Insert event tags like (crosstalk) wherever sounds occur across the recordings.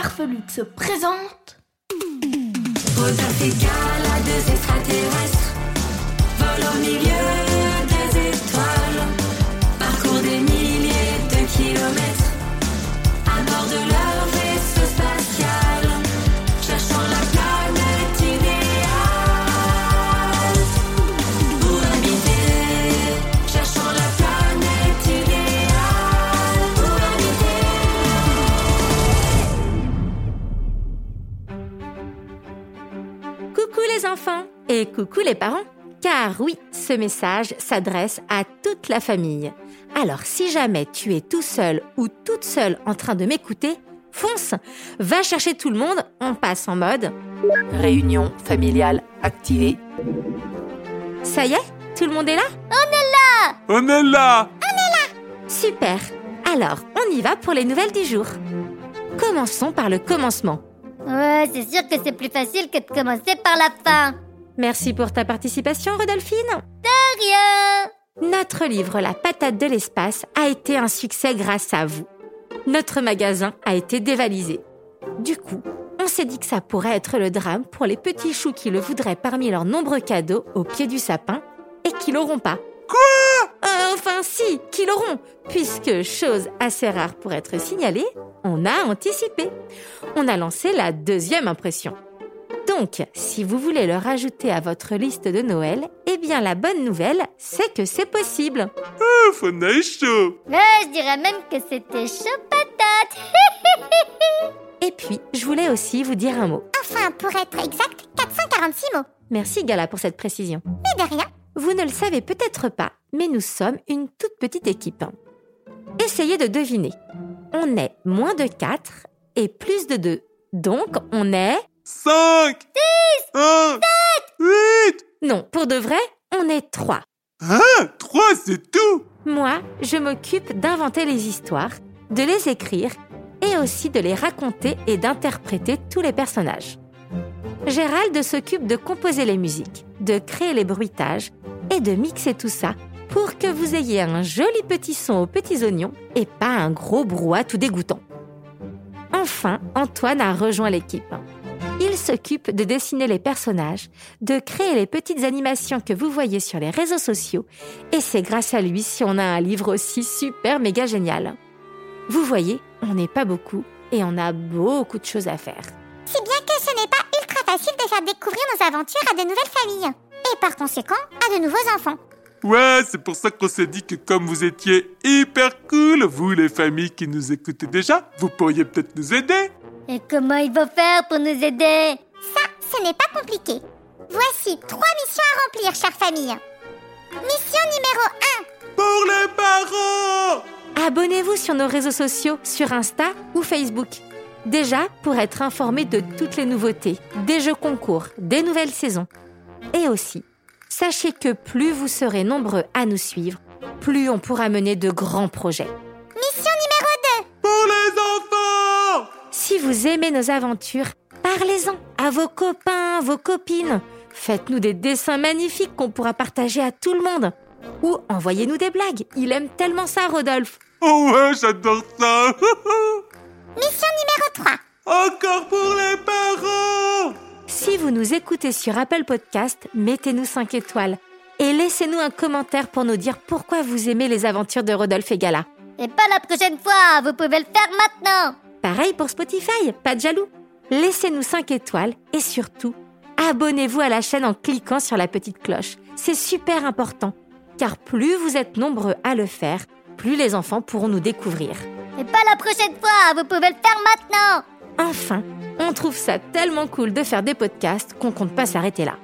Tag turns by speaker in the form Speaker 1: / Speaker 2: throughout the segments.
Speaker 1: Farfelux se
Speaker 2: deux
Speaker 3: les enfants et coucou les parents. Car oui, ce message s'adresse à toute la famille. Alors si jamais tu es tout seul ou toute seule en train de m'écouter, fonce, va chercher tout le monde, on passe en mode
Speaker 4: Réunion familiale activée.
Speaker 3: Ça y est Tout le monde est là?
Speaker 5: On est là
Speaker 3: Super Alors, on y va pour les nouvelles du jour. Commençons par le commencement.
Speaker 6: Ouais, c'est sûr que c'est plus facile que de commencer par la fin.
Speaker 3: Merci pour ta participation, Rodolphine.
Speaker 6: Rien.
Speaker 3: Notre livre La patate de l'espace a été un succès grâce à vous. Notre magasin a été dévalisé. Du coup, on s'est dit que ça pourrait être le drame pour les petits choux qui le voudraient parmi leurs nombreux cadeaux au pied du sapin et qui l'auront pas. Quoi? Enfin si, qui l'auront, puisque, chose assez rare pour être signalée, on a anticipé. On a lancé la deuxième impression. Donc, si vous voulez le rajouter à votre liste de Noël, eh bien la bonne nouvelle, c'est que c'est possible.
Speaker 5: A eu chaud
Speaker 6: je dirais même que c'était chaud patate. (laughs)
Speaker 3: Et puis, je voulais aussi vous dire un mot.
Speaker 6: enfin, pour être exact, 446 mots.
Speaker 3: Merci Gala pour cette précision.
Speaker 6: Mais de rien.
Speaker 3: Vous ne le savez peut-être pas, mais nous sommes une toute petite équipe. Essayez de deviner. On est moins de 4 et plus de 2. Donc, on est...
Speaker 5: 5 10 1 8
Speaker 3: Non, pour de vrai, on est 3.
Speaker 5: Hein? 3, c'est tout?
Speaker 3: Moi, je m'occupe d'inventer les histoires, de les écrire et aussi de les raconter et d'interpréter tous les personnages. Gérald s'occupe de composer les musiques, de créer les bruitages et de mixer tout ça pour que vous ayez un joli petit son aux petits oignons et pas un gros brouhaha tout dégoûtant. Enfin, Antoine a rejoint l'équipe. Il s'occupe de dessiner les personnages, de créer les petites animations que vous voyez sur les réseaux sociaux, et c'est grâce à lui si on a un livre aussi super méga génial. Vous voyez, on n'est pas beaucoup et on a beaucoup de choses à faire.
Speaker 6: Si bien que ce n'est pas ultra facile de faire découvrir nos aventures à de nouvelles familles. Et par conséquent, à de nouveaux enfants.
Speaker 5: Ouais, c'est pour ça qu'on s'est dit que comme vous étiez hyper cool, vous les familles qui nous écoutez déjà, vous pourriez peut-être nous aider.
Speaker 6: Et comment ils vont faire pour nous aider? Ça, ce n'est pas compliqué. Voici trois missions à remplir, chère famille. Mission numéro 1.
Speaker 5: Pour les parents
Speaker 3: Abonnez-vous sur nos réseaux sociaux, sur Insta ou Facebook. Déjà, pour être informé de toutes les nouveautés, des jeux concours, des nouvelles saisons. Et aussi, sachez que plus vous serez nombreux à nous suivre, plus on pourra mener de grands projets.
Speaker 6: Mission numéro 2.
Speaker 5: Pour les enfants
Speaker 3: Si vous aimez nos aventures, parlez-en à vos copains, vos copines. Faites-nous des dessins magnifiques qu'on pourra partager à tout le monde. Ou envoyez-nous des blagues. Il aime tellement ça, Rodolphe.
Speaker 5: Oh ouais, j'adore ça (laughs)
Speaker 6: Mission numéro 3.
Speaker 5: Encore pour les parents
Speaker 3: Si vous nous écoutez sur Apple Podcast, mettez-nous 5 étoiles. Et laissez-nous un commentaire pour nous dire pourquoi vous aimez les aventures de Rodolphe et Gala.
Speaker 6: Et pas la prochaine fois, vous pouvez le faire maintenant.
Speaker 3: Pareil pour Spotify, pas de jaloux. Laissez-nous 5 étoiles et surtout, abonnez-vous à la chaîne en cliquant sur la petite cloche. C'est super important, car plus vous êtes nombreux à le faire, plus les enfants pourront nous découvrir.
Speaker 6: Et pas la prochaine fois, vous pouvez le faire maintenant.
Speaker 3: Enfin, on trouve ça tellement cool de faire des podcasts qu'on compte pas s'arrêter là.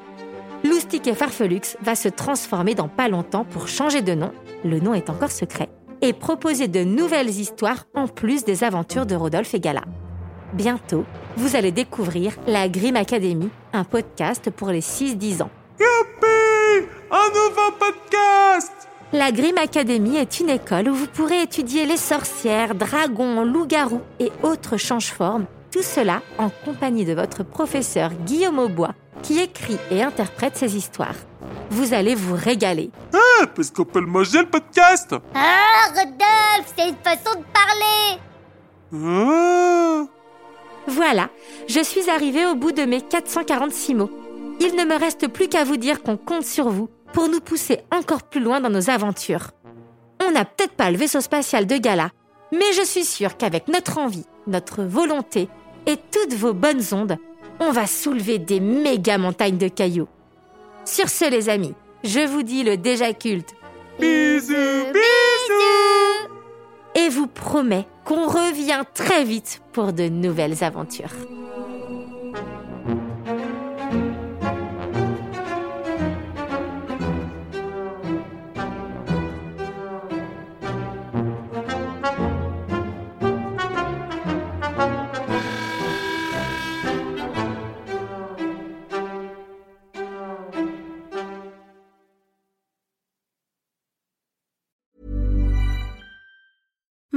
Speaker 3: Loustic et Farfelux va se transformer dans pas longtemps pour changer de nom. Le nom est encore secret. et proposer de nouvelles histoires en plus des aventures de Rodolphe et Gala. Bientôt, vous allez découvrir la Grimm Academy, un podcast pour les 6-10 ans.
Speaker 5: Youpi Un nouveau podcast
Speaker 3: La Grimm Academy est une école où vous pourrez étudier les sorcières, dragons, loups-garous et autres change-formes, tout cela en compagnie de votre professeur Guillaume Aubois, qui écrit et interprète ces histoires. Vous allez vous régaler.
Speaker 5: Ah, parce qu'on peut le manger le podcast?
Speaker 6: Ah, Rodolphe, c'est une façon de parler
Speaker 5: Ah
Speaker 3: Voilà, je suis arrivée au bout de mes 446 mots. Il ne me reste plus qu'à vous dire qu'on compte sur vous pour nous pousser encore plus loin dans nos aventures. On n'a peut-être pas le vaisseau spatial de Gala, mais je suis sûre qu'avec notre envie, notre volonté et toutes vos bonnes ondes, on va soulever des méga montagnes de cailloux. Sur ce, les amis, je vous dis le déjà culte
Speaker 5: Bisous, bisous
Speaker 3: et vous promets qu'on revient très vite pour de nouvelles aventures.